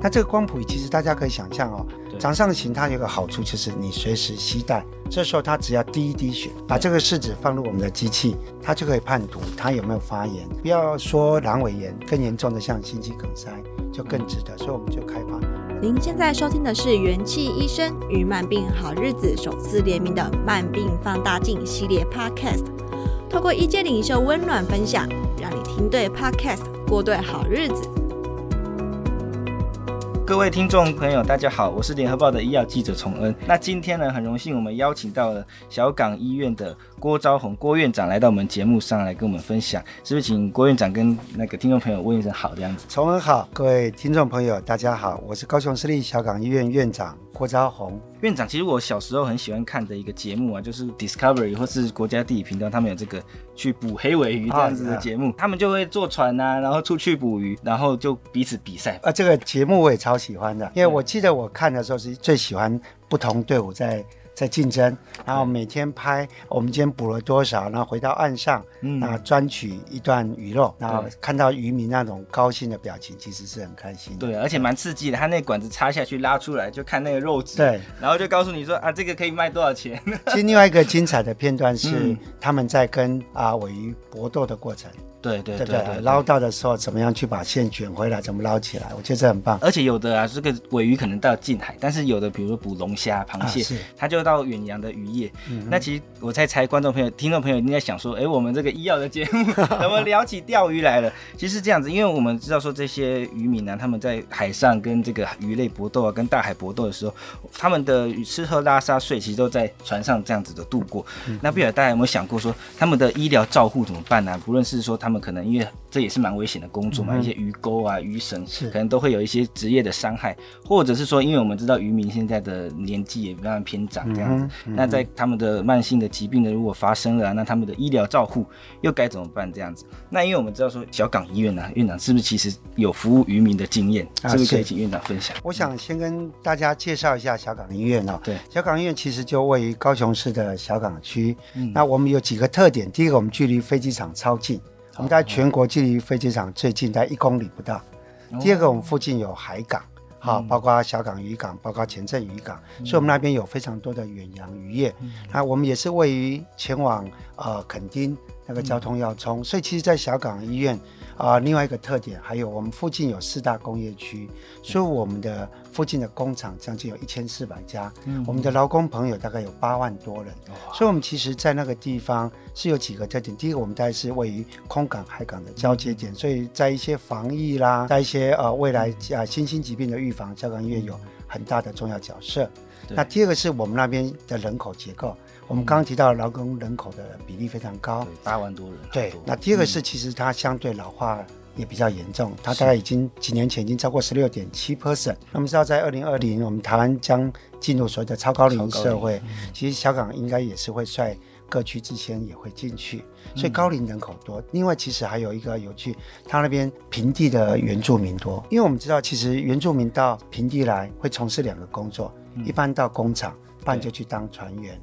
那这个光谱仪其实大家可以想象哦，掌上型它有个好处就是你随时携带，这时候它只要滴一滴血，把这个试纸放入我们的机器，它就可以判读它有没有发炎。不要说阑尾炎，更严重的像心肌梗塞就更值得，所以我们就开发。您现在收听的是元气医生与慢病好日子首次联名的慢病放大镜系列 Podcast，透过医界领袖温暖分享，让你听对 Podcast，过对好日子。各位听众朋友，大家好，我是联合报的医药记者崇恩。那今天呢，很荣幸我们邀请到了小港医院的郭昭宏郭院长来到我们节目上来跟我们分享，是不是？请郭院长跟那个听众朋友问一声好，这样子。崇恩好，各位听众朋友大家好，我是高雄市立小港医院院长。郭家宏院长，其实我小时候很喜欢看的一个节目啊，就是 Discovery 或是国家地理频道，他们有这个去捕黑尾鱼这样子的节目，他们就会坐船啊，然后出去捕鱼，然后就彼此比赛。啊，这个节目我也超喜欢的，因为我记得我看的时候是最喜欢不同队伍在。在竞争，然后每天拍我们今天捕了多少，然后回到岸上，嗯，然后专取一段鱼肉，然后看到渔民那种高兴的表情，其实是很开心。对，而且蛮刺激的。他那管子插下去拉出来，就看那个肉质，对，然后就告诉你说啊，这个可以卖多少钱。其实另外一个精彩的片段是他们在跟啊尾鱼搏斗的过程。对对对对，捞到的时候怎么样去把线卷回来，怎么捞起来？我觉得这很棒。而且有的啊，这个尾鱼可能到近海，但是有的比如说捕龙虾、螃蟹，啊、它就到远洋的渔业。嗯、那其实我在猜，观众朋友、听众朋友应该想说，哎，我们这个医药的节目 怎么聊起钓鱼来了？其实是这样子，因为我们知道说这些渔民呢、啊，他们在海上跟这个鱼类搏斗啊，跟大海搏斗的时候，他们的吃喝拉撒睡其实都在船上这样子的度过。嗯、那不晓得大家有没有想过说，他们的医疗照护怎么办呢、啊？不论是说他们可能因为这也是蛮危险的工作嘛，嗯、一些鱼钩啊、鱼绳是可能都会有一些职业的伤害，或者是说，因为我们知道渔民现在的年纪也慢慢偏长这样子，那在他们的慢性的疾病呢，如果发生了、啊，那他们的医疗照护又该怎么办？这样子，那因为我们知道说小港医院呢、啊，院长是不是其实有服务渔民的经验？啊、是不是可以请院长分享？我想先跟大家介绍一下小港医院哦。对，小港医院其实就位于高雄市的小港区。嗯，那我们有几个特点，第一个，我们距离飞机场超近。我们在全国距离飞机场最近在一公里不到。第二个，我们附近有海港，好，包括小港渔港，包括前镇渔港，所以我们那边有非常多的远洋渔业。那我们也是位于前往呃垦丁那个交通要冲，所以其实，在小港医院。啊、呃，另外一个特点还有，我们附近有四大工业区，所以我们的附近的工厂将近有一千四百家，嗯，我们的劳工朋友大概有八万多人，所以我们其实，在那个地方是有几个特点。第一个，我们大概是位于空港、海港的交接点，所以在一些防疫啦，在一些呃未来啊新兴疾病的预防，交港医院有很大的重要角色。那第二个是我们那边的人口结构。我们刚刚提到劳工人口的比例非常高，八万多人。对，那第二个是其实它相对老化也比较严重，它大概已经几年前已经超过十六点七 percent。那么知道在二零二零，我们台湾将进入所谓的超高龄社会，其实小港应该也是会率各区之先也会进去，所以高龄人口多。另外，其实还有一个有趣，它那边平地的原住民多，因为我们知道其实原住民到平地来会从事两个工作，一般到工厂，不然就去当船员。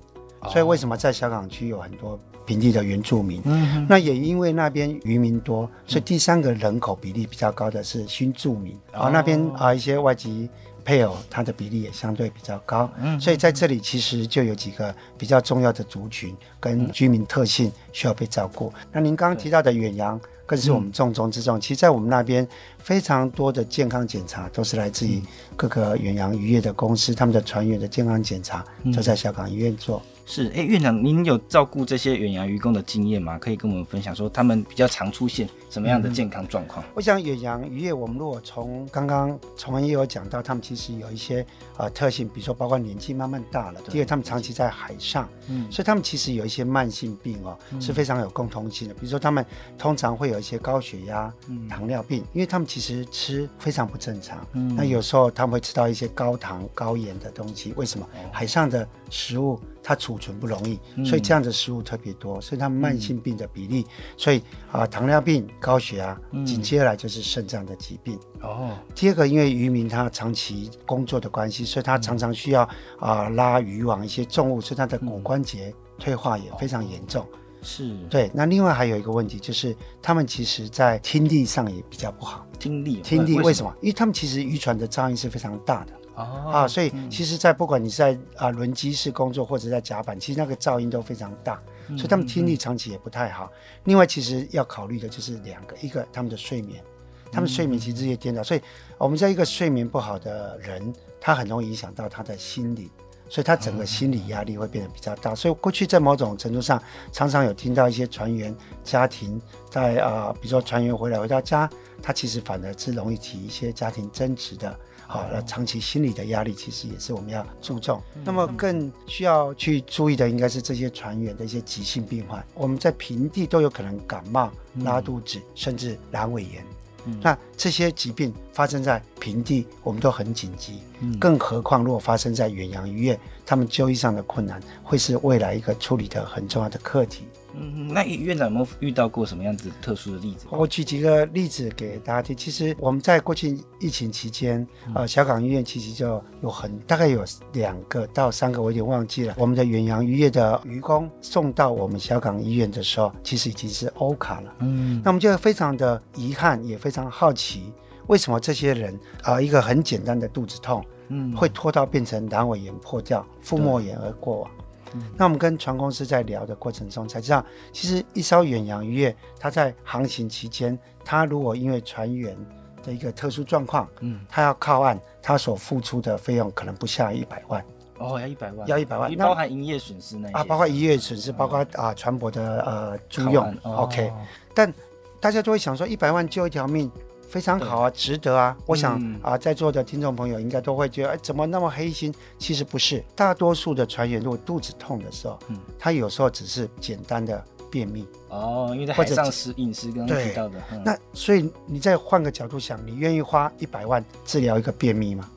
所以为什么在小港区有很多平地的原住民？那也因为那边渔民多，所以第三个人口比例比较高的是新住民。啊、哦，那边啊一些外籍配偶，他的比例也相对比较高。嗯，所以在这里其实就有几个比较重要的族群跟居民特性需要被照顾。那您刚刚提到的远洋。更是我们重中之重。其实，在我们那边，非常多的健康检查都是来自于各个远洋渔业的公司，他们的船员的健康检查都在小港医院做。是，哎，院长，您有照顾这些远洋渔工的经验吗？可以跟我们分享说他们比较常出现什么样的健康状况？嗯、我想远洋渔业，我们如果从刚刚崇文也有讲到，他们其实有一些呃特性，比如说包括年纪慢慢大了，第二他们长期在海上，嗯，所以他们其实有一些慢性病哦，嗯、是非常有共通性的。比如说他们通常会有一些高血压、嗯、糖尿病，因为他们其实吃非常不正常。嗯，那有时候他们会吃到一些高糖、高盐的东西，为什么？哦、海上的食物它储存不容易，所以这样的食物特别多，所以他们慢性病的比例，所以啊、呃，糖尿病、高血压，紧接下来就是肾脏的疾病。哦，第二个，因为渔民他长期工作的关系，所以他常常需要啊、呃、拉渔网一些重物，所以他的骨关节退化也非常严重。是，对。那另外还有一个问题就是，他们其实在听力上也比较不好。听力，听力为什么？因为他们其实渔船的噪音是非常大的。哦、啊，所以其实，在不管你是在啊轮机室工作或者在甲板，其实那个噪音都非常大，所以他们听力长期也不太好。另外，其实要考虑的就是两个，一个他们的睡眠，他们睡眠其实日夜颠倒，所以我们在一个睡眠不好的人，他很容易影响到他的心理，所以他整个心理压力会变得比较大。所以过去在某种程度上，常常有听到一些船员家庭在啊，比如说船员回来回到家，他其实反而是容易起一些家庭争执的。好，那长期心理的压力其实也是我们要注重。那么更需要去注意的，应该是这些船员的一些急性病患。我们在平地都有可能感冒、拉肚子，甚至阑尾炎。那这些疾病发生在平地，我们都很紧急。更何况如果发生在远洋渔业，他们就医上的困难，会是未来一个处理的很重要的课题。嗯，那院长有没有遇到过什么样子特殊的例子？我举几个例子给大家听。其实我们在过去疫情期间，呃，小港医院其实就有很大概有两个到三个，我有点忘记了。我们的远洋渔业的渔工送到我们小港医院的时候，其实已经是欧卡了。嗯，那我们就非常的遗憾，也非常好奇，为什么这些人啊、呃，一个很简单的肚子痛，嗯，会拖到变成阑尾炎破掉、腹膜炎而过往。那我们跟船公司在聊的过程中才知道，其实一艘远洋渔业，它在航行期间，它如果因为船员的一个特殊状况，嗯，它要靠岸，它所付出的费用可能不下一百万。哦，要一百万，要一百万，包含营业损失那啊，包括营业损失，包括啊船舶的呃租用。OK，但大家就会想说，一百万救一条命。非常好啊，值得啊！我想啊，在座的听众朋友应该都会觉得，哎，怎么那么黑心？其实不是，大多数的船员如果肚子痛的时候，嗯，他有时候只是简单的便秘哦，因为在海上食饮食刚刚提到的。那所以你再换个角度想，你愿意花一百万治疗一个便秘吗？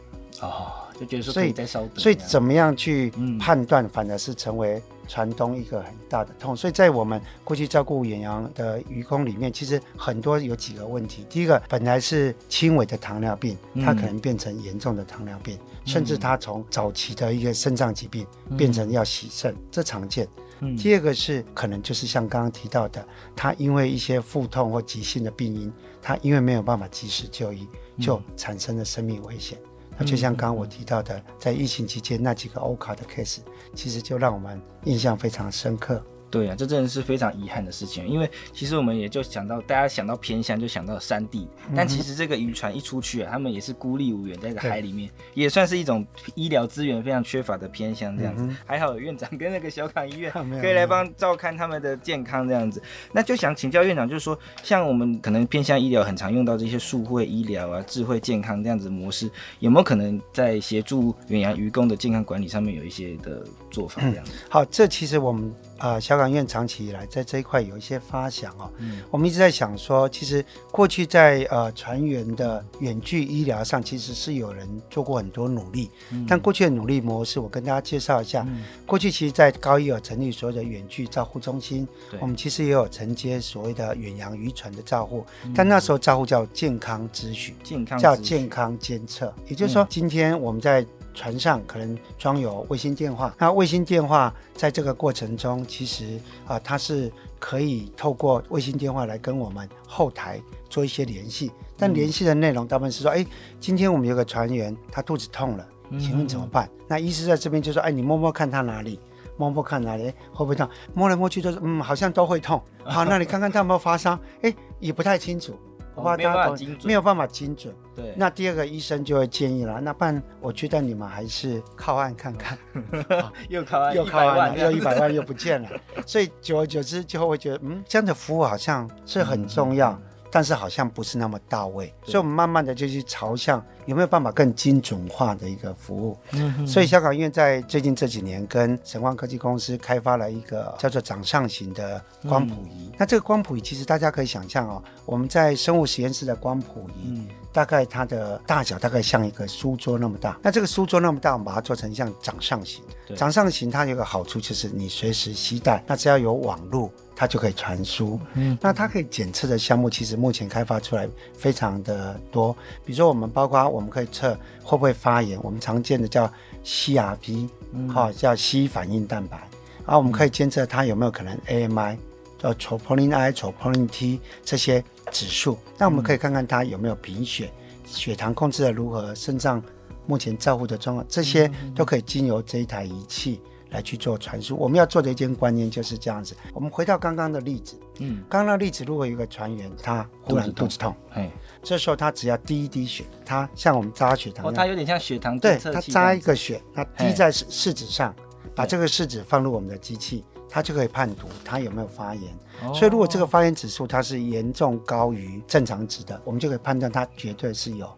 哦，就觉得说可以再稍等。所以怎么样去判断，反而是成为。船东一个很大的痛，所以在我们过去照顾远洋的渔工里面，其实很多有几个问题。第一个，本来是轻微的糖尿病，它可能变成严重的糖尿病，嗯、甚至它从早期的一个肾脏疾病变成要洗肾，嗯、这常见。嗯、第二个是可能就是像刚刚提到的，他因为一些腹痛或急性的病因，他因为没有办法及时就医，就产生了生命危险。那就像刚刚我提到的，在疫情期间那几个欧卡的 case，其实就让我们印象非常深刻。对啊，这真的是非常遗憾的事情，因为其实我们也就想到，大家想到偏乡就想到山地，但其实这个渔船一出去啊，他们也是孤立无援，在这个海里面，也算是一种医疗资源非常缺乏的偏乡这样子。嗯、还好有院长跟那个小港医院可以来帮照看他们的健康这样子。那就想请教院长，就是说，像我们可能偏乡医疗很常用到这些数会医疗啊、智慧健康这样子的模式，有没有可能在协助远洋渔工的健康管理上面有一些的做法这样子？嗯、好，这其实我们。啊、呃，小港院长期以来在这一块有一些发想哦。嗯，我们一直在想说，其实过去在呃船员的远距医疗上，其实是有人做过很多努力。嗯，但过去的努力模式，我跟大家介绍一下。嗯，过去其实，在高一有成立所谓的远距照护中心，我们其实也有承接所谓的远洋渔船的照护，嗯、但那时候照护叫健康咨询，健康叫健康监测。也就是说，今天我们在船上可能装有卫星电话，那卫星电话在这个过程中，其实啊、呃，它是可以透过卫星电话来跟我们后台做一些联系，但联系的内容大部分是说，哎，今天我们有个船员他肚子痛了，请问怎么办？嗯、那医师在这边就说，哎，你摸摸看他哪里，摸摸看哪里，会不会痛？摸来摸去都是，嗯，好像都会痛。好，那你看看他有没有发烧？哎，也不太清楚。我怕大家懂，没有办法精准。对，那第二个医生就会建议了，那不然我觉得你们还是靠岸看看，又靠岸 又靠岸了，又一百万又不见了，所以久而久之就会觉得，嗯，这样的服务好像是很重要。嗯但是好像不是那么到位，所以我们慢慢的就去朝向有没有办法更精准化的一个服务。所以香港医院在最近这几年跟神光科技公司开发了一个叫做掌上型的光谱仪。嗯、那这个光谱仪其实大家可以想象哦，我们在生物实验室的光谱仪，嗯、大概它的大小大概像一个书桌那么大。那这个书桌那么大，我们把它做成像掌上型。掌上型它有个好处就是你随时携带，那只要有网络。它就可以传输，嗯，那它可以检测的项目其实目前开发出来非常的多，比如说我们包括我们可以测会不会发炎，我们常见的叫 CRP，好、嗯、叫 C 反应蛋白，然后我们可以监测它有没有可能 AMI，叫 Troponin I、Troponin T 这些指数，那我们可以看看它有没有贫血，血糖控制的如何，肾脏目前照顾的状况，这些都可以经由这一台仪器。来去做传输，我们要做的一件观念就是这样子。我们回到刚刚的例子，嗯，刚刚的例子，如果有一个船员他忽然肚子痛，哎，这时候他只要滴一滴血，他像我们扎血糖，哦，他有点像血糖对，他扎一个血，他滴在试试纸上，把这个试纸放入我们的机器，他就可以判读他有没有发炎。所以如果这个发炎指数它是严重高于正常值的，我们就可以判断他绝对是有。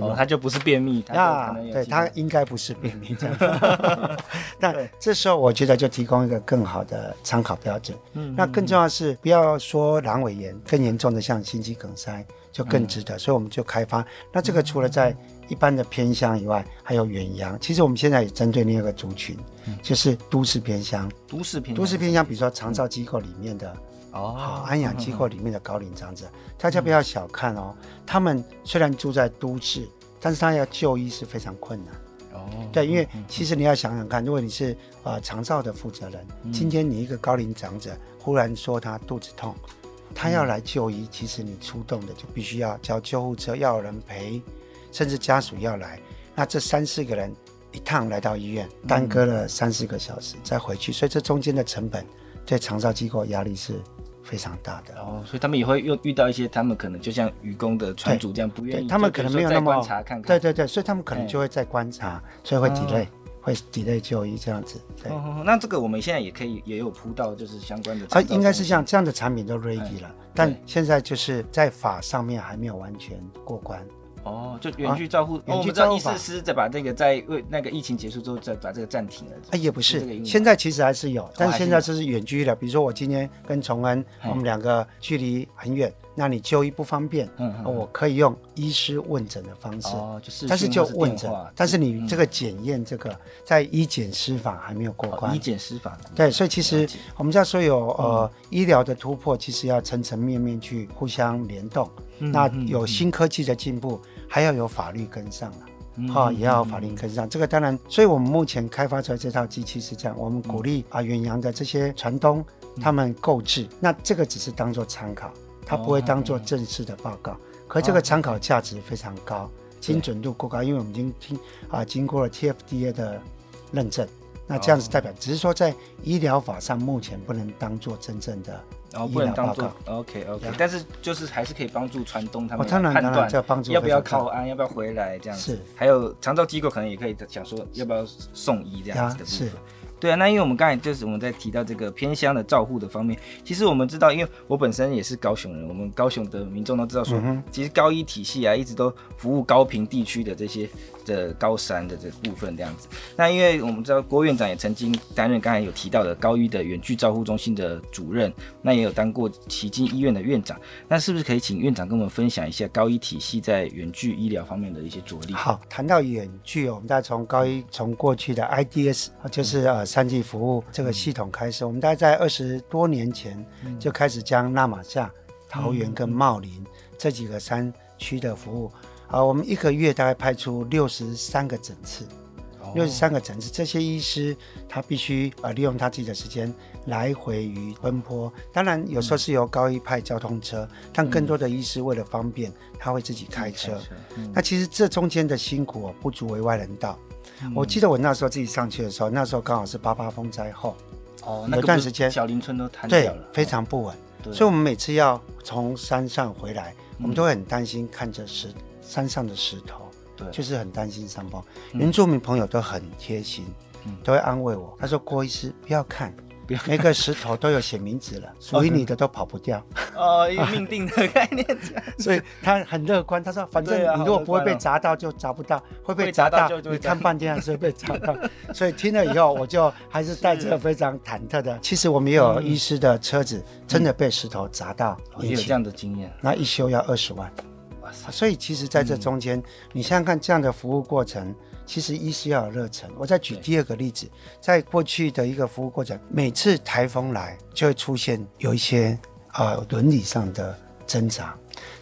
哦，他就不是便秘，啊对它应该不是便秘这样。那这时候我觉得就提供一个更好的参考标准。嗯，那更重要的是不要说阑尾炎，更严重的像心肌梗塞就更值得。所以我们就开发。那这个除了在一般的偏乡以外，还有远洋。其实我们现在也针对另一个族群，就是都市偏乡。都市偏都市偏乡，比如说长照机构里面的。哦，好，安养机构里面的高龄长者，大家不要小看哦。他们虽然住在都市，但是他要就医是非常困难。哦，对，因为其实你要想想看，如果你是呃长照的负责人，今天你一个高龄长者忽然说他肚子痛，他要来就医，其实你出动的就必须要叫救护车，要有人陪，甚至家属要来。那这三四个人一趟来到医院，耽搁了三四个小时再回去，所以这中间的成本对长照机构压力是。非常大的。哦，所以他们也会遇遇到一些，他们可能就像愚公的船主这样不愿意，他们可能没有那么观察看看，对对对，所以他们可能就会在观察，所以会 delay，会 delay 就医这样子。对，那这个我们现在也可以也有铺到，就是相关的啊，应该是像这样的产品都 ready 了，但现在就是在法上面还没有完全过关。哦，就远距照护，远距照护法。师再把那个在为那个疫情结束之后再把这个暂停了。哎，也不是，现在其实还是有，但是现在就是远距了。比如说我今天跟崇恩，我们两个距离很远，那你就医不方便，嗯，我可以用医师问诊的方式，哦，就是，但是就问诊，但是你这个检验这个在医检师法还没有过关，医检师法，对，所以其实我们在说有呃医疗的突破，其实要层层面面去互相联动，那有新科技的进步。还要有法律跟上了，哈、嗯，也要法律跟上。嗯、这个当然，所以我们目前开发出来这套机器是这样，我们鼓励啊远洋的这些船东他们购置，嗯、那这个只是当做参考，它不会当做正式的报告。哦、可这个参考价值非常高，哦、精准度过高，因为我们已经听啊经过了 TFDA 的认证。那这样子代表，只是说在医疗法上目前不能当做真正的医疗报告。OK OK，但是就是还是可以帮助船东他们判断要不要靠岸，要不要回来这样子。是，还有长照机构可能也可以想说要不要送医这样子的部分。对啊，那因为我们刚才就是我们在提到这个偏乡的照护的方面，其实我们知道，因为我本身也是高雄人，我们高雄的民众都知道说，其实高医体系啊一直都服务高屏地区的这些。的高山的这部分这样子，那因为我们知道郭院长也曾经担任刚才有提到的高一的远距照护中心的主任，那也有当过旗津医院的院长，那是不是可以请院长跟我们分享一下高医体系在远距医疗方面的一些着力？好，谈到远距，我们大概从高一从过去的 IDS 就是呃三级服务这个系统开始，嗯、我们大概在二十多年前就开始将纳玛夏、桃园跟茂林这几个山区的服务。啊，我们一个月大概派出六十三个诊次，六十三个诊次，这些医师他必须啊利用他自己的时间来回于奔波。当然有时候是由高一派交通车，嗯、但更多的医师为了方便，他会自己开车。开车嗯、那其实这中间的辛苦不足为外人道。嗯、我记得我那时候自己上去的时候，那时候刚好是八八风灾后，哦，那个、有段时间小林村都瘫掉了，对，非常不稳。所以我们每次要从山上回来，我们都会很担心看着石山上的石头，对，就是很担心山崩。原住民朋友都很贴心，都会安慰我，他说郭医师不要看。每个石头都有写名字了，属于你的都跑不掉。哦，命定的概念。所以他很乐观，他说反正你如果不会被砸到，就砸不到；会被砸到，你看半天还是会被砸到。所以听了以后，我就还是带着非常忐忑的。其实我们也有医师的车子真的被石头砸到，也有这样的经验。那一修要二十万。哇塞！所以其实在这中间，你想想看，这样的服务过程。其实医师要有热忱。我再举第二个例子，在过去的一个服务过程，每次台风来就会出现有一些呃伦理上的挣扎。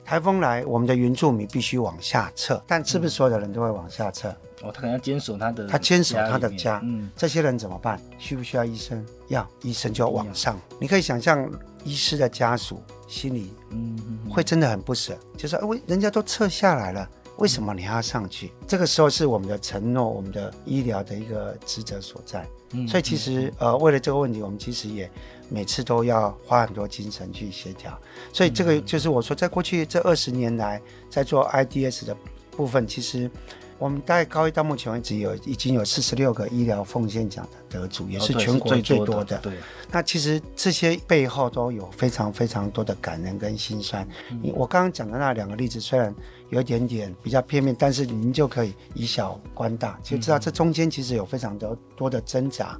台风来，我们的原住民必须往下撤，但是不是所有的人都会往下撤？哦，他可能要坚守他的，他坚守他的家。嗯，这些人怎么办？需不需要医生？要，医生就要往上。你可以想象，医师的家属心里嗯会真的很不舍，就是说，人家都撤下来了。为什么你还要上去？这个时候是我们的承诺，我们的医疗的一个职责所在。嗯，所以其实呃，为了这个问题，我们其实也每次都要花很多精神去协调。所以这个就是我说，在过去这二十年来，在做 IDS 的部分，其实。我们大概高一到目前为止有已经有四十六个医疗奉献奖的得主，也是全国最多的。对，那其实这些背后都有非常非常多的感人跟心酸。我刚刚讲的那两个例子虽然有一点点比较片面，但是您就可以以小观大，就知道这中间其实有非常多多的挣扎。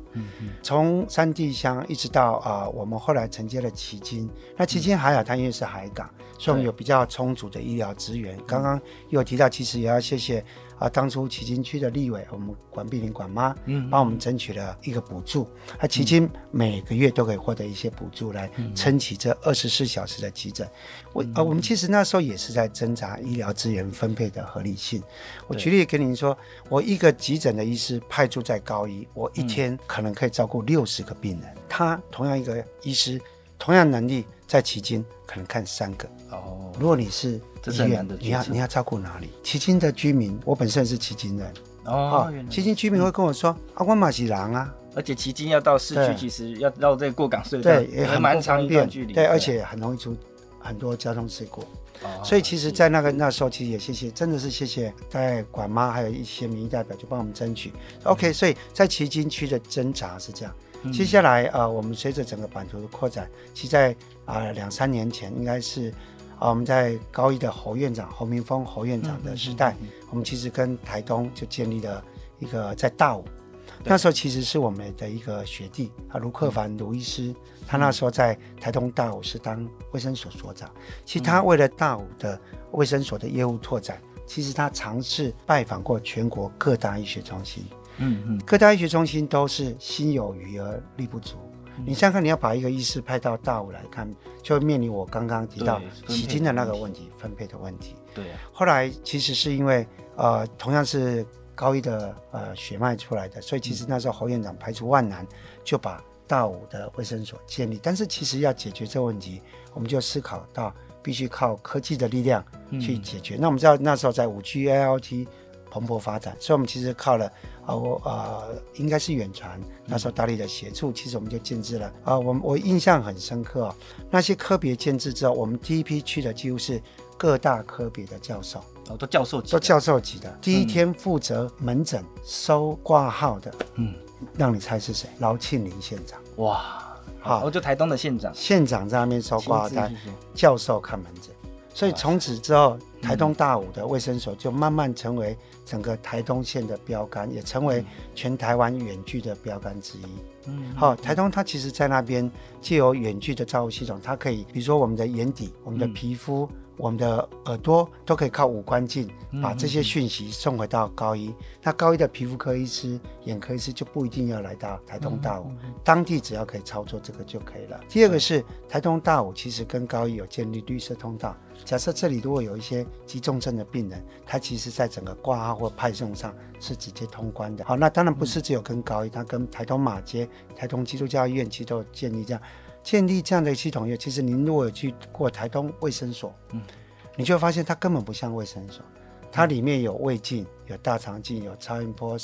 从山地乡一直到啊，我们后来承接了旗津，那旗津还好，它因为是海港，所以我们有比较充足的医疗资源。刚刚又提到，其实也要谢谢。啊，当初旗津区的立委，我们管碧玲管妈，嗯，帮我们争取了一个补助，啊，旗津每个月都可以获得一些补助来撑起这二十四小时的急诊。我啊，我们其实那时候也是在挣扎医疗资源分配的合理性。我举例跟您说，我一个急诊的医师派驻在高医，我一天可能可以照顾六十个病人，他同样一个医师，同样能力在旗津可能看三个。哦，如果你是。医院，你要你要照顾哪里？旗津的居民，我本身是旗津人哦。旗津居民会跟我说：“啊，我马是狼啊。”而且旗津要到市区，其实要绕这个过港隧道，对，也很蛮长一段距离。对，而且很容易出很多交通事故。所以其实，在那个那时候，其实也谢谢，真的是谢谢在管妈还有一些民意代表，就帮我们争取。OK，所以在旗津区的挣扎是这样。接下来啊，我们随着整个版图的扩展，其实在啊两三年前应该是。啊，我们在高一的侯院长侯明峰侯院长的时代，我们其实跟台东就建立了一个在大武，那时候其实是我们的一个学弟啊，卢克凡卢医师，嗯、他那时候在台东大武是当卫生所所长。其实他为了大武的卫生所的业务拓展，其实他尝试拜访过全国各大医学中心。嗯嗯，各大医学中心都是心有余而力不足。你想想看，你要把一个医师派到大武来看，就会面临我刚刚提到旗津的那个问题，分配的问题。对。后来其实是因为呃，同样是高一的呃血脉出来的，所以其实那时候侯院长排除万难，就把大武的卫生所建立。但是其实要解决这个问题，我们就思考到必须靠科技的力量去解决。嗯、那我们知道那时候在五 G AIoT 蓬勃发展，所以我们其实靠了啊，我呃应该是远传那时候大力的协助，其实我们就建制了。啊，我我印象很深刻哦，那些科别建制之后，我们第一批去的几乎是各大科别的教授，哦，都教授级，都教授级的。第一天负责门诊收挂号的，嗯，让你猜是谁？劳庆林县长。哇，好，我就台东的县长，县长在那边收挂号单，教授看门诊。所以从此之后，台东大武的卫生所就慢慢成为整个台东县的标杆，也成为全台湾远距的标杆之一。嗯，好，台东它其实在那边既有远距的照护系统，它可以，比如说我们的眼底、我们的皮肤。我们的耳朵都可以靠五官镜把这些讯息送回到高医。那高一的皮肤科医师、眼科医师就不一定要来到台东大武，当地只要可以操作这个就可以了。第二个是台东大武其实跟高一有建立绿色通道。假设这里如果有一些急重症的病人，他其实在整个挂号或派送上是直接通关的。好，那当然不是只有跟高医，他跟台东马街、台东基督教医院其实都有建立这样。建立这样的系统以后，其实您如果有去过台东卫生所，嗯，你就会发现它根本不像卫生所，它里面有胃镜、有大肠镜、有超音波，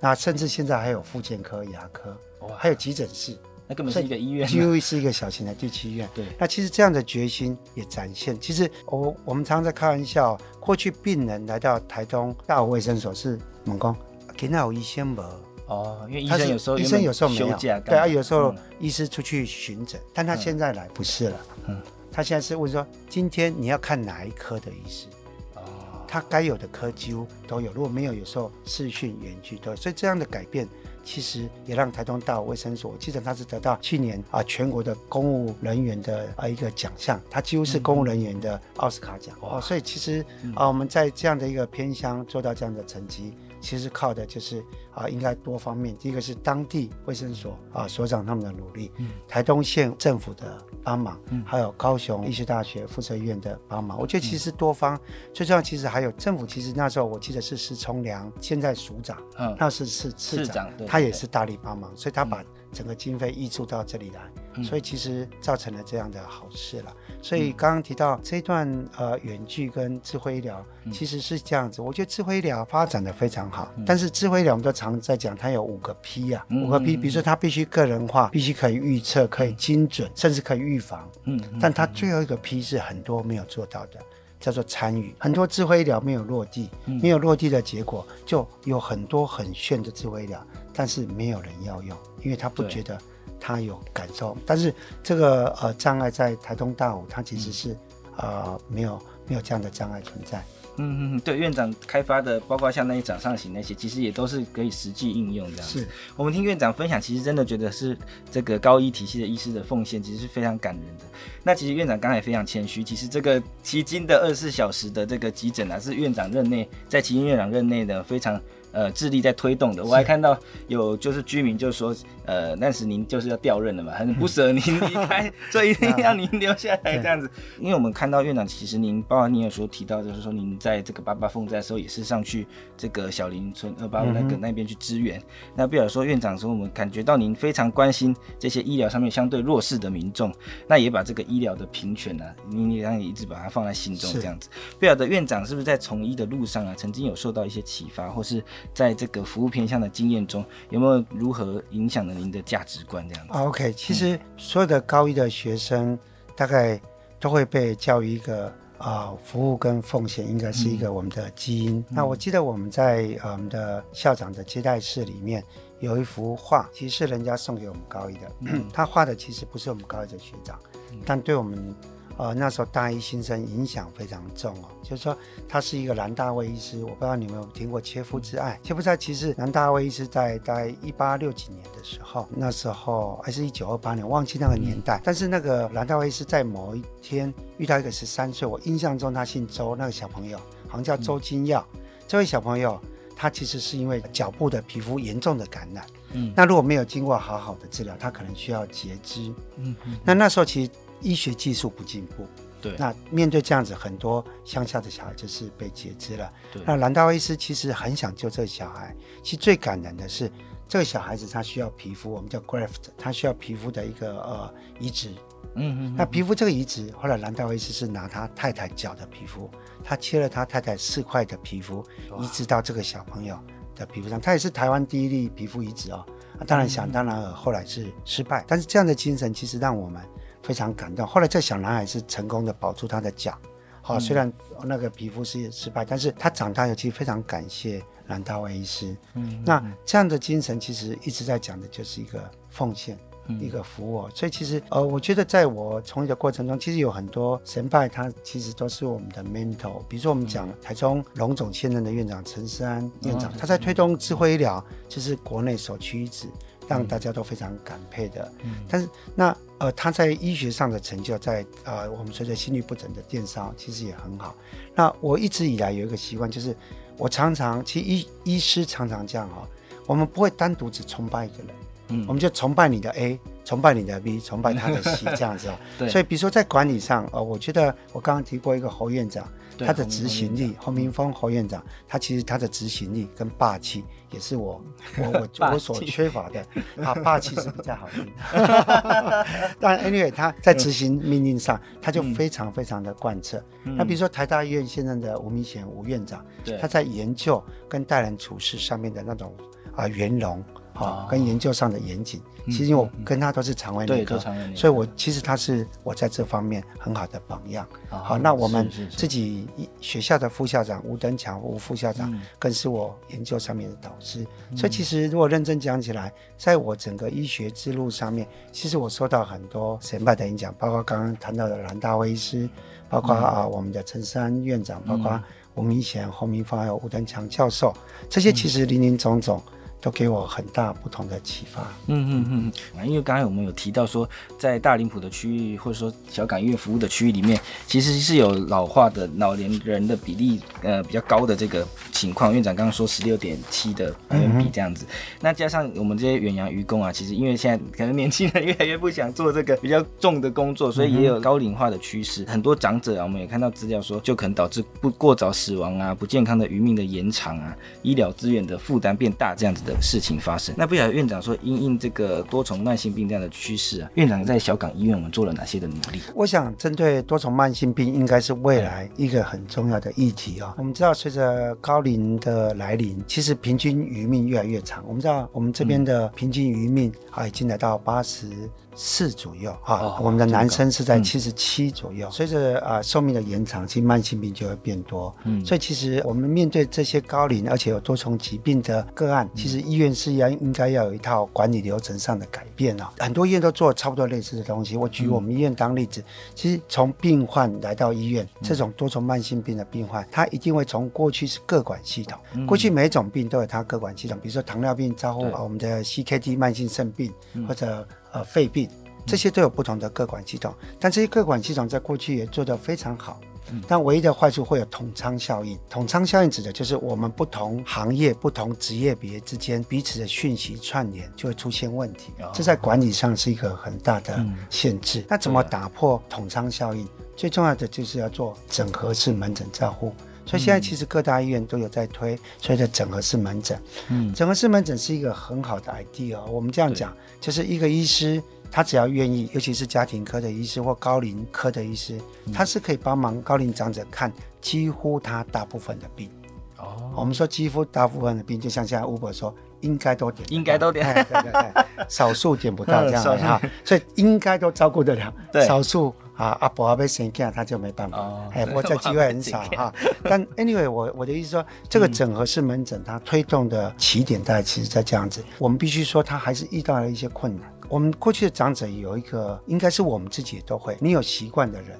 那甚至现在还有复健科、牙科，还有急诊室，那根本是一个医院，几乎是一个小型的第七医院。对，那其实这样的决心也展现。其实我我们常常在开玩笑，过去病人来到台东大武卫生所是猛攻，给那有医生不？哦，因为医生有时候医生有时候没有，对啊，有时候医师出去巡诊，但他现在来不是了，嗯，他现在是问说，今天你要看哪一科的医师？哦，他该有的科几乎都有，如果没有，有时候视讯远距都有，所以这样的改变。其实也让台东大武卫生所，我记得他是得到去年啊全国的公务人员的啊一个奖项，他几乎是公务人员的奥斯卡奖。哦，所以其实啊我们在这样的一个偏乡做到这样的成绩。其实靠的就是啊，应该多方面。第一个是当地卫生所啊所长他们的努力，嗯，台东县政府的帮忙，嗯，还有高雄医学大学附设医院的帮忙。我觉得其实多方，最重要其实还有政府。其实那时候我记得是施崇良，现在署长，嗯，那是是市长，他也是大力帮忙，所以他把整个经费溢出到这里来，所以其实造成了这样的好事了。所以刚刚提到这段呃远距跟智慧医疗，其实是这样子。我觉得智慧医疗发展的非常好，但是智慧医疗我们都常在讲，它有五个 P 啊，五个 P，比如说它必须个人化，必须可以预测，可以精准，甚至可以预防。嗯，但它最后一个 P 是很多没有做到的，叫做参与。很多智慧医疗没有落地，没有落地的结果，就有很多很炫的智慧医疗，但是没有人要用，因为他不觉得。他有感受，但是这个呃障碍在台东大武，它其实是、嗯、呃没有没有这样的障碍存在。嗯嗯，对，院长开发的，包括像那些掌上型那些，其实也都是可以实际应用这样。是我们听院长分享，其实真的觉得是这个高医体系的医师的奉献，其实是非常感人的。那其实院长刚才也非常谦虚，其实这个迄今的二十四小时的这个急诊啊，是院长任内在旗津院长任内的非常。呃，致力在推动的，我还看到有就是居民就说，呃，那时您就是要调任了嘛，很不舍您 离开，所以一定要您留下来这样子。因为我们看到院长，其实您，包括您有时候提到，就是说您在这个八八风灾的时候，也是上去这个小林村二八五那个那边去支援。那比尔说院长说，我们感觉到您非常关心这些医疗上面相对弱势的民众，那也把这个医疗的平权呢、啊，您也让你一直把它放在心中这样子。不晓得院长是不是在从医的路上啊，曾经有受到一些启发，或是？在这个服务偏向的经验中，有没有如何影响了您的价值观这样子？OK，其实所有的高一的学生大概都会被教育一个啊、呃，服务跟奉献应该是一个我们的基因。嗯、那我记得我们在我们的校长的接待室里面有一幅画，其实是人家送给我们高一的，嗯、他画的其实不是我们高一的学长，嗯、但对我们。呃，那时候大一新生影响非常重哦，就是说他是一个南大卫医师，我不知道你们有听过切肤之爱。切肤之爱其实南大卫医师在大概一八六几年的时候，那时候还是一九二八年，忘记那个年代。但是那个南大卫医师在某一天遇到一个十三岁，我印象中他姓周，那个小朋友好像叫周金耀。嗯、这位小朋友他其实是因为脚部的皮肤严重的感染，嗯，那如果没有经过好好的治疗，他可能需要截肢，嗯嗯，那那时候其实。医学技术不进步，对，那面对这样子，很多乡下的小孩就是被截肢了。对，那蓝大卫医师其实很想救这个小孩。其实最感人的是，这个小孩子他需要皮肤，我们叫 graft，他需要皮肤的一个呃移植。嗯嗯。那皮肤这个移植，后来蓝大卫医师是拿他太太脚的皮肤，他切了他太太四块的皮肤，移植到这个小朋友的皮肤上。他也是台湾第一例皮肤移植哦。当然想当然尔，后来是失败。但是这样的精神其实让我们。非常感动。后来这小男孩是成功的保住他的脚，好，虽然那个皮肤是失败，但是他长大后其实非常感谢兰大卫医师。嗯，那这样的精神其实一直在讲的就是一个奉献，一个服务。所以其实呃，我觉得在我从业的过程中，其实有很多神拜，他其实都是我们的 mentor。比如说我们讲台中龙总现任的院长陈思安院长，他在推动智慧医疗，就是国内首屈一指。让大家都非常感佩的，嗯，但是那呃，他在医学上的成就在，在呃，我们随着心律不整的电烧，其实也很好。那我一直以来有一个习惯，就是我常常，其实医医师常常这样哈、哦，我们不会单独只崇拜一个人，嗯，我们就崇拜你的 A，崇拜你的 B，崇拜他的 C，这样子啊、哦。对。所以比如说在管理上，呃，我觉得我刚刚提过一个侯院长。他的执行力，侯明峰侯院长，他其实他的执行力跟霸气，也是我 我我我所缺乏的。啊，霸气是比较好听。但 anyway，他在执行命令上，他就非常非常的贯彻。那比如说台大医院现任的吴明贤吴院长，他在研究跟待人处事上面的那种啊圆融。好，跟研究上的严谨。其实我跟他都是肠胃内科，所以我其实他是我在这方面很好的榜样。好，那我们自己学校的副校长吴登强吴副校长，更是我研究上面的导师。所以其实如果认真讲起来，在我整个医学之路上面，其实我受到很多前辈的影响，包括刚刚谈到的蓝大卫医师，包括啊我们的陈山院长，包括吴明贤、洪明芳还有吴登强教授，这些其实林林总总。都给我很大不同的启发。嗯嗯嗯，因为刚才我们有提到说，在大林埔的区域，或者说小港医院服务的区域里面，其实是有老化的老年人的比例，呃，比较高的这个情况。院长刚刚说十六点七的百分比这样子，那加上我们这些远洋渔工啊，其实因为现在可能年轻人越来越不想做这个比较重的工作，所以也有高龄化的趋势。很多长者啊，我们也看到资料说，就可能导致不过早死亡啊，不健康的余命的延长啊，医疗资源的负担变大这样子的事情发生，那不晓得院长说因应这个多重慢性病这样的趋势啊，院长在小港医院我们做了哪些的努力？我想针对多重慢性病，应该是未来一个很重要的议题啊、哦。我们知道，随着高龄的来临，其实平均余命越来越长。我们知道，我们这边的平均余命啊，已经来到八十。四左右哈，哦、我们的男生是在七十七左右。随着啊寿命的延长，其实慢性病就会变多。嗯，所以其实我们面对这些高龄而且有多重疾病的个案，嗯、其实医院是要应该要有一套管理流程上的改变啊。很多医院都做差不多类似的东西。我举我们医院当例子，嗯、其实从病患来到医院，这种多重慢性病的病患，他一定会从过去是各管系统，嗯、过去每一种病都有它各管系统，比如说糖尿病招呼啊，我们的 CKD 慢性肾病或者。呃，肺病这些都有不同的各管系统，但这些各管系统在过去也做得非常好。但唯一的坏处会有统仓效应。统仓效应指的就是我们不同行业、不同职业别之间彼此的讯息串联就会出现问题，这在管理上是一个很大的限制。那怎么打破统仓效应？最重要的就是要做整合式门诊照护。所以现在其实各大医院都有在推所以的整合式门诊。嗯，整合式门诊是一个很好的 idea。我们这样讲，就是一个医师，他只要愿意，尤其是家庭科的医师或高龄科的医师，嗯、他是可以帮忙高龄长者看几乎他大部分的病。哦，我们说几乎大部分的病，就像现在 Uber 说，应该都点，应该都点，对对对，少数点不到这样的哈，所以应该都照顾得了，对少数。啊，阿伯阿伯生病，他就没办法。哎、哦，我这 机会很少哈。但 anyway，我我的意思说，这个整合式门诊它推动的起点，大概其实在这样子。我们必须说，它还是遇到了一些困难。我们过去的长者有一个，应该是我们自己也都会，你有习惯的人。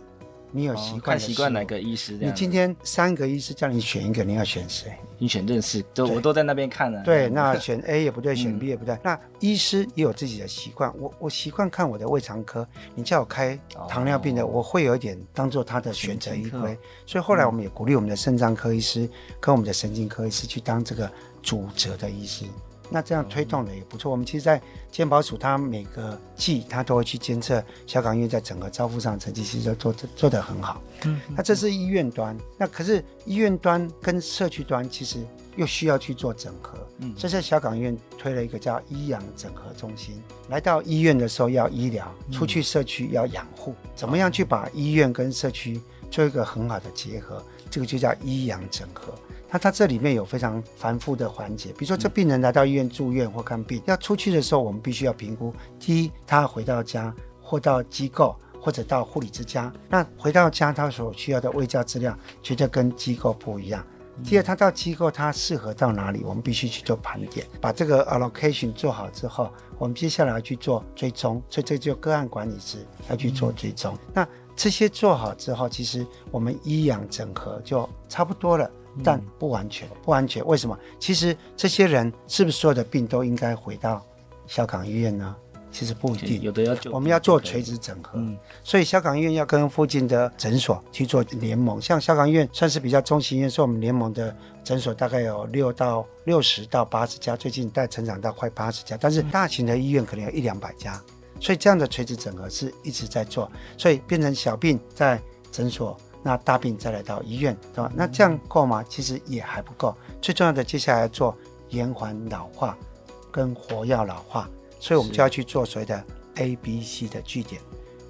你有习惯、哦、看习惯哪个医师？你今天三个医师叫你选一个，你要选谁？你选认识，都我都在那边看了。对，那选 A 也不对，选 B 也不对。嗯、那医师也有自己的习惯，我我习惯看我的胃肠科，你叫我开糖尿病的，哦、我会有一点当做他的选择依归。所以后来我们也鼓励我们的肾脏科医师跟我们的神经科医师去当这个主责的医师。那这样推动的也不错。我们其实，在健保署，它每个季它都会去监测小港医院在整个照护上成绩，其实都做做得很好。嗯，那这是医院端。那可是医院端跟社区端其实又需要去做整合。嗯，所以在小港医院推了一个叫医养整合中心。来到医院的时候要医疗，出去社区要养护。怎么样去把医院跟社区做一个很好的结合？这个就叫医养整合。那它这里面有非常繁复的环节，比如说这病人来到医院住院或看病，要出去的时候，我们必须要评估：第一，他回到家或到机构或者到护理之家，那回到家他所需要的卫教资料绝对跟机构不一样。第二，他到机构他适合到哪里，我们必须去做盘点，把这个 allocation 做好之后，我们接下来要去做追踪，所以这就个案管理师要去做追踪。那这些做好之后，其实我们医养整合就差不多了。但不完全，不完全。为什么？其实这些人是不是所有的病都应该回到小港医院呢？其实不一定，有的要我们要做垂直整合。嗯，所以小港医院要跟附近的诊所去做联盟。像小港医院算是比较中型医院，是我们联盟的诊所大概有六到六十到八十家，最近在成长到快八十家。但是大型的医院可能有一两百家，所以这样的垂直整合是一直在做，所以变成小病在诊所。那大病再来到医院，对吧？那这样够吗？其实也还不够。最重要的，接下来做延缓老化跟活药老化，所以我们就要去做所谓的 A、B、C 的据点。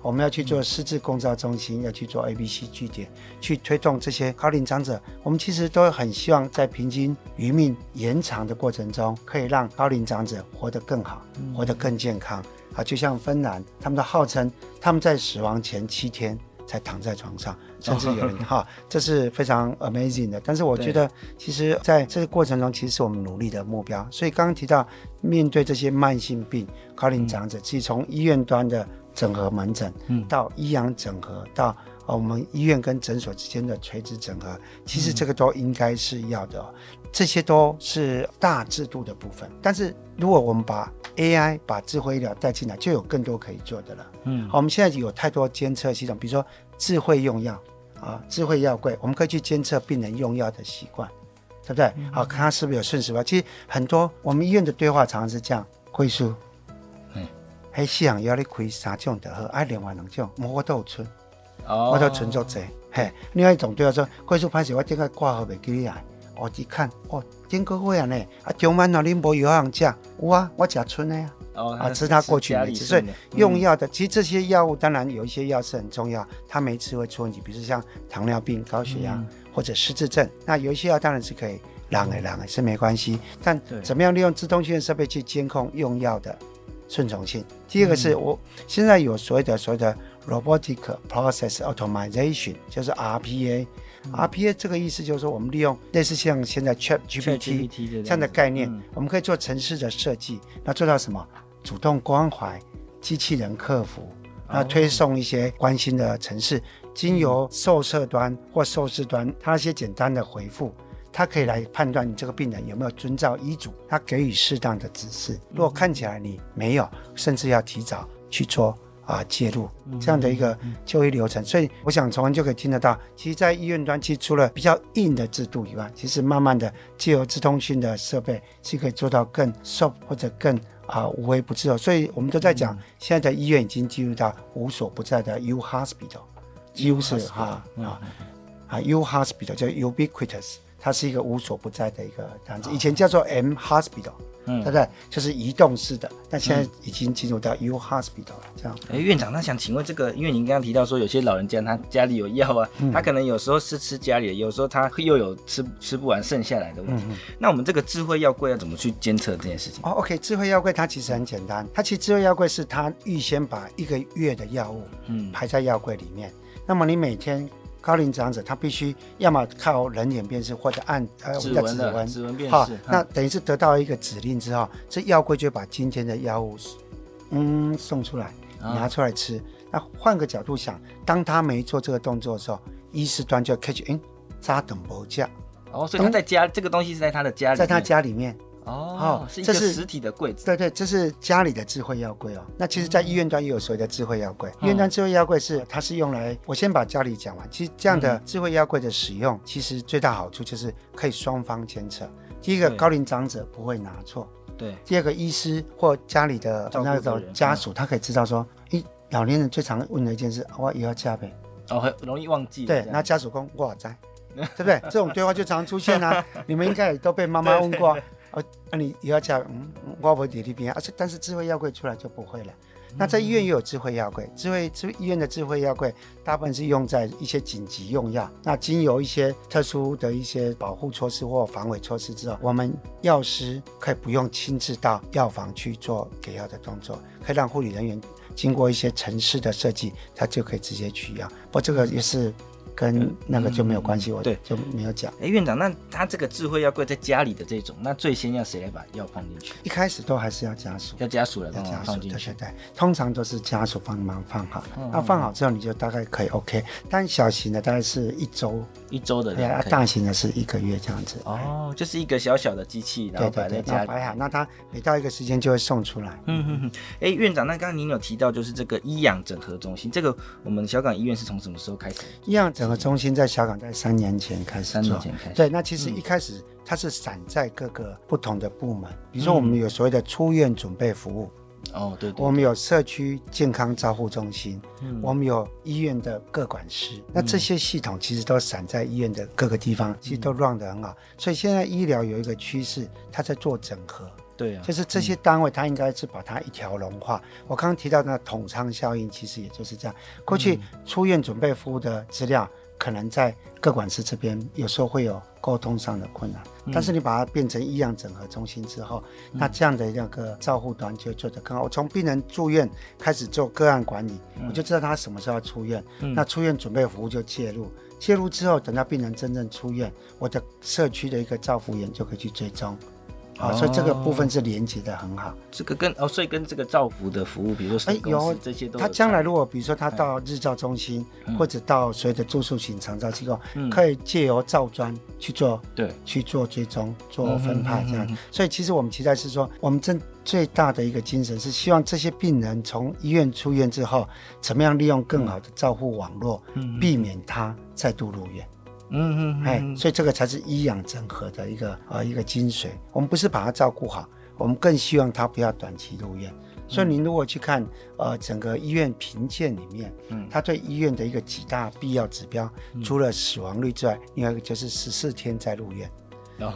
我们要去做失智共照中心，要去做 A、B、C 据点，去推动这些高龄长者。我们其实都很希望在平均余命延长的过程中，可以让高龄长者活得更好，活得更健康。啊，就像芬兰，他们都号称他们在死亡前七天才躺在床上，甚至有人 哈，这是非常 amazing 的。但是我觉得，其实在这个过程中，其实是我们努力的目标。所以刚刚提到，面对这些慢性病高龄长者，其实从医院端的。整合门诊，嗯到医养整合，到我们医院跟诊所之间的垂直整合，其实这个都应该是要的，这些都是大制度的部分。但是如果我们把 AI 把智慧医疗带进来，就有更多可以做的了。嗯，我们现在有太多监测系统，比如说智慧用药啊，智慧药柜，我们可以去监测病人用药的习惯，对不对？好，看他是不是有顺时吧。其实很多我们医院的对话常常是这样，贵叔。还想要你开三种的，爱另外两种，我都有存，oh. 我都存足济。嘿，另外一种对话说，快速拍摄我这个挂号袂记来，我一看，哦，点个会啊呢？啊，中晚了你无有通食，有啊，我吃春的呀。哦，啊，吃他过去没吃，所以用药的，其实这些药物当然有一些药是很重要，他没吃会出问题，比如像糖尿病、高血压、嗯、或者失智症。那有一些药当然是可以让诶让诶，是没关系。但怎么样利用资通讯的设备去监控用药的？顺从性。第二个是我现在有所谓的所谓的 robotic process automation，就是 RPA。RPA 这个意思就是说，我们利用类似像现在 ChatGPT 这样的概念，我们可以做城市的设计，那做到什么？主动关怀、机器人客服，那推送一些关心的城市，经由受测端或受试端，它一些简单的回复。他可以来判断你这个病人有没有遵照医嘱，他给予适当的指示。如果看起来你没有，甚至要提早去做啊介入这样的一个就医流程。所以我想从文就可以听得到，其实，在医院端，其实除了比较硬的制度以外，其实慢慢的借由自通讯的设备是可以做到更 soft 或者更啊无微不至哦。所以我们都在讲，现在的医院已经进入到无所不在的 U hospital，U 是哈啊啊 U hospital 叫 ubiquitous。它是一个无所不在的一个这样子，以前叫做 M Hospital，嗯，对不对？就是移动式的，但现在已经进入到 U Hospital 了，这样。哎，院长，那想请问这个，因为您刚刚提到说有些老人家他家里有药啊，嗯、他可能有时候是吃家里的，有时候他又有吃吃不完剩下来的问题。嗯、那我们这个智慧药柜要怎么去监测这件事情？哦，OK，智慧药柜它其实很简单，它其实智慧药柜是它预先把一个月的药物嗯排在药柜里面，嗯、那么你每天。高龄长者他必须要么靠人脸辨识，或者按呃我们叫指纹，指纹辨识。好，那等于是得到一个指令之后，这药柜就把今天的药物嗯送出来，拿出来吃。那换个角度想，当他没做这个动作的时候，医师端就 catch，嗯，扎等不价。哦，所以他在家，这个东西是在他的家里，在他家里面。哦，是一个实体的柜子。对对，这是家里的智慧药柜哦。那其实，在医院端也有所谓的智慧药柜。医院端智慧药柜是，它是用来，我先把家里讲完。其实这样的智慧药柜的使用，其实最大好处就是可以双方监测。第一个，高龄长者不会拿错。对。第二个，医师或家里的那种家属，他可以知道说，咦，老年人最常问的一件事，我也要加呗。哦，很容易忘记。对，那家属工，我在，对不对？这种对话就常出现啊。你们应该也都被妈妈问过。哦，那、你也要加，嗯，我不在那边，而且但是智慧药柜出来就不会了。那在医院也有智慧药柜，智慧智医院的智慧药柜大部分是用在一些紧急用药。那经由一些特殊的一些保护措施或防伪措施之后，我们药师可以不用亲自到药房去做给药的动作，可以让护理人员经过一些程式的设计，他就可以直接取药。不过这个也是。跟那个就没有关系，我对就没有讲。哎，院长，那他这个智慧药柜在家里的这种，那最先要谁来把药放进去？一开始都还是要家属，要家属来帮忙放进去。对对对，通常都是家属帮忙放好。那放好之后，你就大概可以 OK。但小型的大概是一周，一周的。对啊，大型的是一个月这样子。哦，就是一个小小的机器，然后摆在家里摆好。那它每到一个时间就会送出来。嗯嗯嗯。哎，院长，那刚刚您有提到就是这个医养整合中心，这个我们小港医院是从什么时候开始？医养整合。中心在小港在三年前开始做，三年前开始。对，那其实一开始它是散在各个不同的部门，比如说我们有所谓的出院准备服务，哦，对，我们有社区健康照护中心，我们有医院的各管师，那这些系统其实都散在医院的各个地方，其实都 run 得很好。所以现在医疗有一个趋势，它在做整合。对啊，就是这些单位，它应该是把它一条龙化。嗯、我刚刚提到的那统仓效应，其实也就是这样。过去出院准备服务的资料，可能在各管师这边有时候会有沟通上的困难，嗯、但是你把它变成医养整合中心之后，嗯、那这样的那个照护端就做得更好。我从病人住院开始做个案管理，嗯、我就知道他什么时候要出院，嗯、那出院准备服务就介入。介入之后，等到病人真正出院，我的社区的一个照护员就可以去追踪。啊，所以这个部分是连接的很好。这个跟哦，所以跟这个照服的服务，比如说哎有这些都。他将来如果比如说他到日照中心，或者到所谓的住宿型长照机构，可以借由照专去做对去做追踪、做分派这样。所以其实我们期待是说，我们真最大的一个精神是希望这些病人从医院出院之后，怎么样利用更好的照护网络，避免他再度入院。嗯嗯，哎，所以这个才是医养整合的一个呃一个精髓。我们不是把它照顾好，我们更希望他不要短期入院。所以您如果去看呃整个医院评鉴里面，嗯，他对医院的一个几大必要指标，除了死亡率之外，另外一个就是十四天再入院。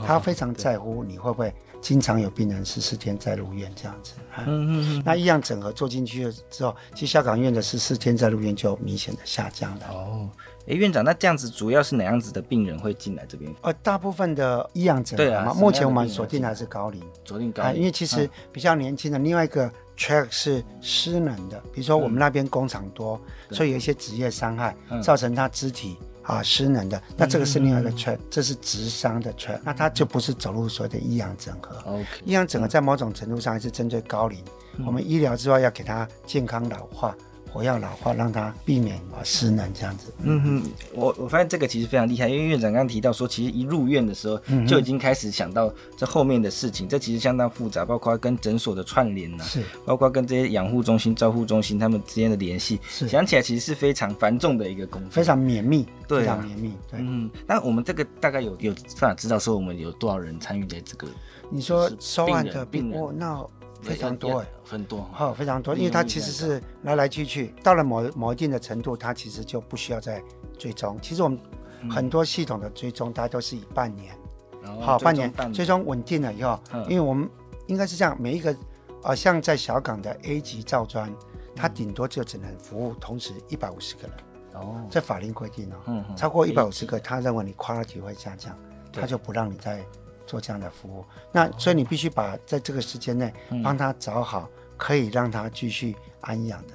他非常在乎你会不会经常有病人十四天再入院这样子。嗯嗯嗯。那医养整合做进去了之后，其实香港医院的十四天再入院就明显的下降了。哦。哎，院长，那这样子主要是哪样子的病人会进来这边？呃，大部分的医养整合目前我们锁定还是高龄，锁定高龄、啊，因为其实比较年轻的，嗯、另外一个 track 是失能的，比如说我们那边工厂多，嗯、所以有一些职业伤害，嗯、造成他肢体啊失能的，那这个是另外一个 track，、嗯、这是职伤的 track，那他就不是走路所谓的医养整合。医养整合在某种程度上还是针对高龄，嗯、我们医疗之外要给他健康老化。活跃老化，让他避免啊失能这样子。嗯哼，我我发现这个其实非常厉害，因为院长刚刚提到说，其实一入院的时候就已经开始想到这后面的事情，嗯、这其实相当复杂，包括跟诊所的串联呐、啊，是，包括跟这些养护中心、照护中心他们之间的联系，是，想起来其实是非常繁重的一个工作，非常绵密，对、啊，非常绵密。对，嗯，那我们这个大概有有办法知道说我们有多少人参与在这个？你说收案的病人，哦，那。非常多哎，很多，好，非常多，因为它其实是来来去去，到了某某一定的程度，它其实就不需要再追踪。其实我们很多系统的追踪，大家都是以半年，好，半年。追踪稳定了以后，因为我们应该是这样，每一个啊，像在小港的 A 级造砖，它顶多就只能服务同时一百五十个人，哦，这法令规定哦，超过一百五十个，他认为你 quality 会下降，他就不让你再。做这样的服务，那所以你必须把在这个时间内帮他找好可以让他继续安养的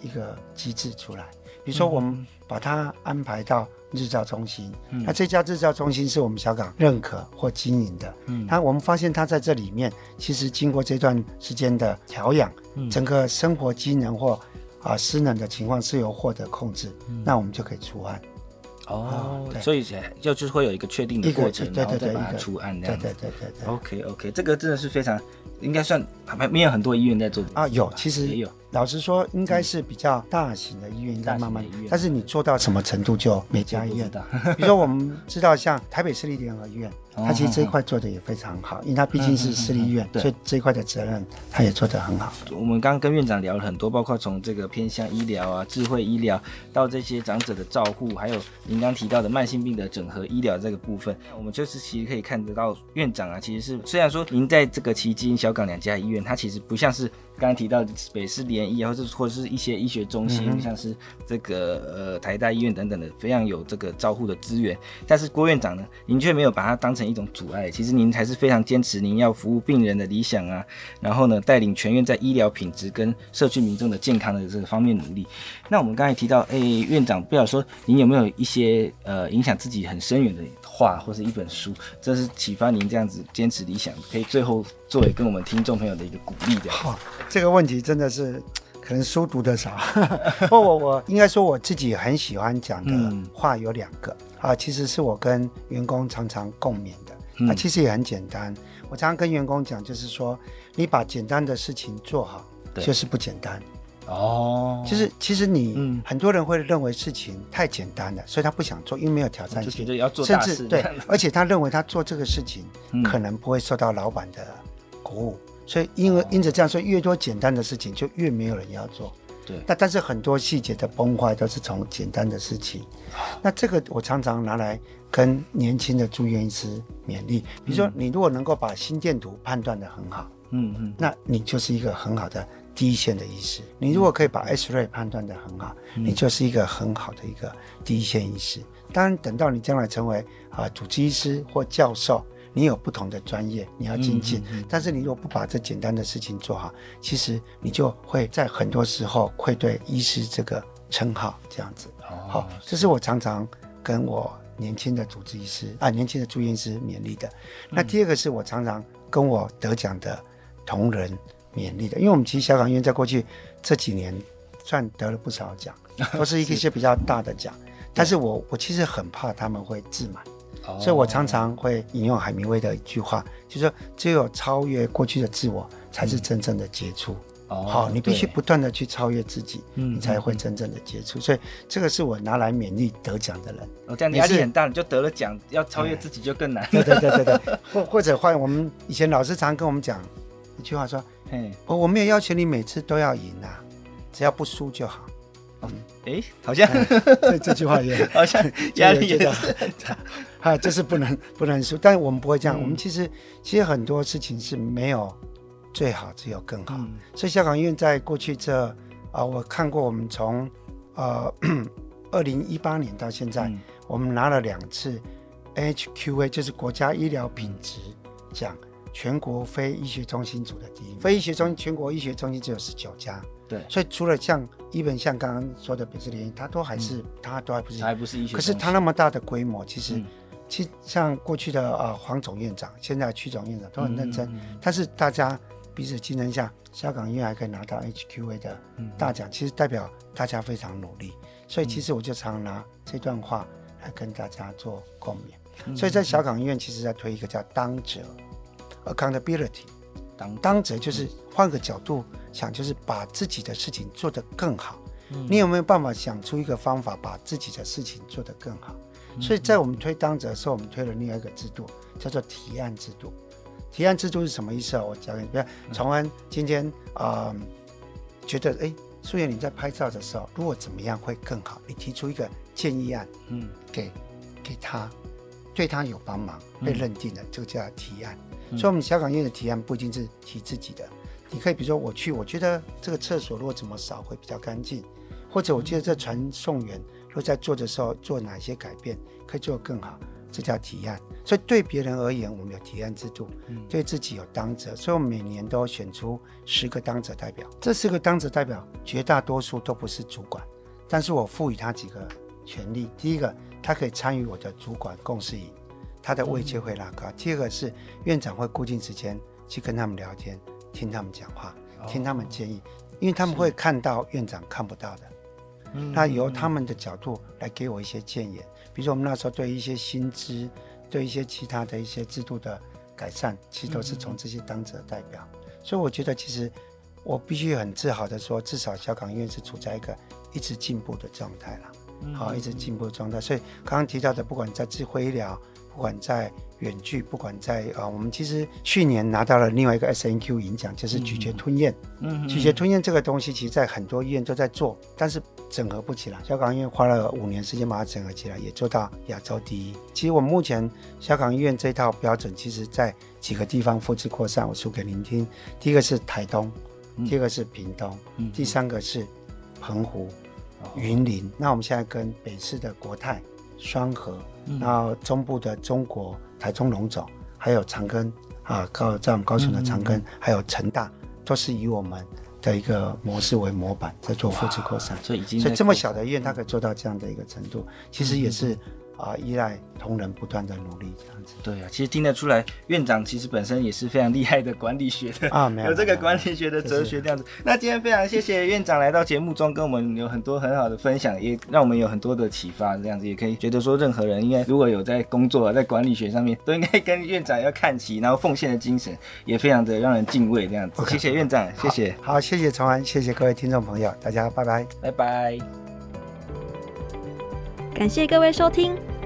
一个机制出来。比如说，我们把他安排到日照中心，那这家日照中心是我们小港认可或经营的。嗯，那我们发现他在这里面，其实经过这段时间的调养，整个生活机能或啊失能的情况是由获得控制，那我们就可以出案。哦，所以就就是会有一个确定的过程，然后再把它出案这样子。对对对对。OK OK，这个真的是非常，应该算还没有很多医院在做啊，有其实也有。老实说，应该是比较大型的医院，应该慢慢。但是你做到什么程度，就每家医院的。比如说，我们知道像台北市立联合医院，它其实这一块做的也非常好，因为他毕竟是私立医院，所以这一块的责任他也做得很好。我们刚刚跟院长聊了很多，包括从这个偏向医疗啊、智慧医疗，到这些长者的照护，还有您刚提到的慢性病的整合医疗这个部分，我们就是其实可以看得到，院长啊，其实是虽然说您在这个旗津、小港两家医院，它其实不像是。刚刚提到北市联医，或者或者是一些医学中心，嗯、像是这个呃台大医院等等的，非常有这个照护的资源。但是郭院长呢，您却没有把它当成一种阻碍。其实您还是非常坚持您要服务病人的理想啊，然后呢，带领全院在医疗品质跟社区民众的健康的这个方面努力。那我们刚才提到，哎，院长，不晓得说您有没有一些呃影响自己很深远的话，或是一本书，这是启发您这样子坚持理想，可以最后作为跟我们听众朋友的一个鼓励的。好，这个问题真的是可能书读得少，不我我应该说我自己很喜欢讲的话有两个、嗯、啊，其实是我跟员工常常共勉的，嗯、啊，其实也很简单。我常常跟员工讲，就是说你把简单的事情做好，就是不简单。哦，就是其实你，嗯，很多人会认为事情太简单了，所以他不想做，因为没有挑战性，甚至对，而且他认为他做这个事情可能不会受到老板的鼓舞，所以因为因此这样说，越多简单的事情就越没有人要做。对，那但是很多细节的崩坏都是从简单的事情。那这个我常常拿来跟年轻的住院医师勉励，比如说你如果能够把心电图判断的很好。嗯嗯，那你就是一个很好的第一线的医师。你如果可以把 X-ray 判断得很好，你就是一个很好的一个第一线医师。当然，等到你将来成为啊主治医师或教授，你有不同的专业，你要精进。但是你如果不把这简单的事情做好，其实你就会在很多时候愧对医师这个称号。这样子，好，这是我常常跟我年轻的主治医师啊，年轻的住院医师勉励的。那第二个是我常常跟我得奖的同仁勉励的，因为我们其实小港医院在过去这几年算得了不少奖，都是一些比较大的奖。但是我我其实很怕他们会自满，所以我常常会引用海明威的一句话，就是说只有超越过去的自我，才是真正的杰出。好，你必须不断的去超越自己，你才会真正的杰出。所以这个是我拿来勉励得奖的人。哦，这样压力很大，你就得了奖，要超越自己就更难。对对对对对，或或者换我们以前老师常跟我们讲一句话说，哎，我我没有要求你每次都要赢啊，只要不输就好。嗯，哎，好像这这句话也 好像 压力也大，啊，就是不能不能输，但是我们不会这样。我们其实其实很多事情是没有最好，只有更好。所以香港医院在过去这啊，我看过我们从呃 二零一八年到现在，我们拿了两次 NHQA，就是国家医疗品质奖，全国非医学中心组的第一。非医学中心全国医学中心只有十九家。对，所以除了像一本像刚刚说的北市联医，它都还是它都还不是还不是医学，可是它那么大的规模，其实其实像过去的呃黄总院长，现在区总院长都很认真，但是大家彼此竞争下，小港医院还可以拿到 HQA 的大奖，其实代表大家非常努力。所以其实我就常拿这段话来跟大家做共勉。所以在小港医院，其实在推一个叫当责 （accountability）。当当责就是换个角度想，就是把自己的事情做得更好。嗯、你有没有办法想出一个方法，把自己的事情做得更好？嗯、所以在我们推当责的时候，我们推了另外一个制度，叫做提案制度。提案制度是什么意思啊？我讲给你，比如崇安今天啊、呃，觉得哎，素颜你在拍照的时候，如果怎么样会更好？你提出一个建议案，嗯，给给他，对他有帮忙，被认定的，这个叫提案。所以，我们小港医院的提案不一定是提自己的，你可以比如说我去，我觉得这个厕所如果怎么扫会比较干净，或者我觉得这传送员如果在做的时候做哪些改变可以做得更好，这叫提案。所以对别人而言，我们有提案制度；对自己有当责。所以我们每年都选出十个当责代表，这十个当责代表绝大多数都不是主管，但是我赋予他几个权利。第一个，他可以参与我的主管共事营。他的位阶会拉高。第二个是院长会固定时间去跟他们聊天，听他们讲话，听他们建议，因为他们会看到院长看不到的。那由他们的角度来给我一些建言，比如说我们那时候对一些薪资，对一些其他的一些制度的改善，其实都是从这些当者代表。所以我觉得，其实我必须很自豪的说，至少小港医院是处在一个一直进步的状态了，好，一直进步的状态。所以刚刚提到的，不管在智慧医疗。不管在远距，不管在啊、呃，我们其实去年拿到了另外一个 SNQ 银奖，就是咀嚼吞咽。嗯，咀嚼吞咽这个东西，其实在很多医院都在做，但是整合不起来。小港医院花了五年时间把它整合起来，也做到亚洲第一。其实我们目前小港医院这套标准，其实在几个地方复制扩散。我说给您听，第一个是台东，第二个是屏东，第三个是澎湖、云林。那我们现在跟北市的国泰。双和，然后中部的中国台中龙总，还有长庚啊，高在我们高雄的长庚，还有成大，都是以我们的一个模式为模板，在做复制扩散。所以已经，所以这么小的医院，它可以做到这样的一个程度，其实也是。啊，依赖同仁不断的努力，这样子。对啊，其实听得出来，院长其实本身也是非常厉害的管理学的啊，没有，有这个管理学的哲学这样子。是那今天非常谢谢院长来到节目中，跟我们有很多很好的分享，也让我们有很多的启发。这样子也可以觉得说，任何人应该如果有在工作在管理学上面，都应该跟院长要看齐，然后奉献的精神也非常的让人敬畏。这样子，Okay. 谢谢院长，谢谢。好，好，谢谢崇安，谢谢各位听众朋友，大家拜拜，拜拜。感谢各位收听。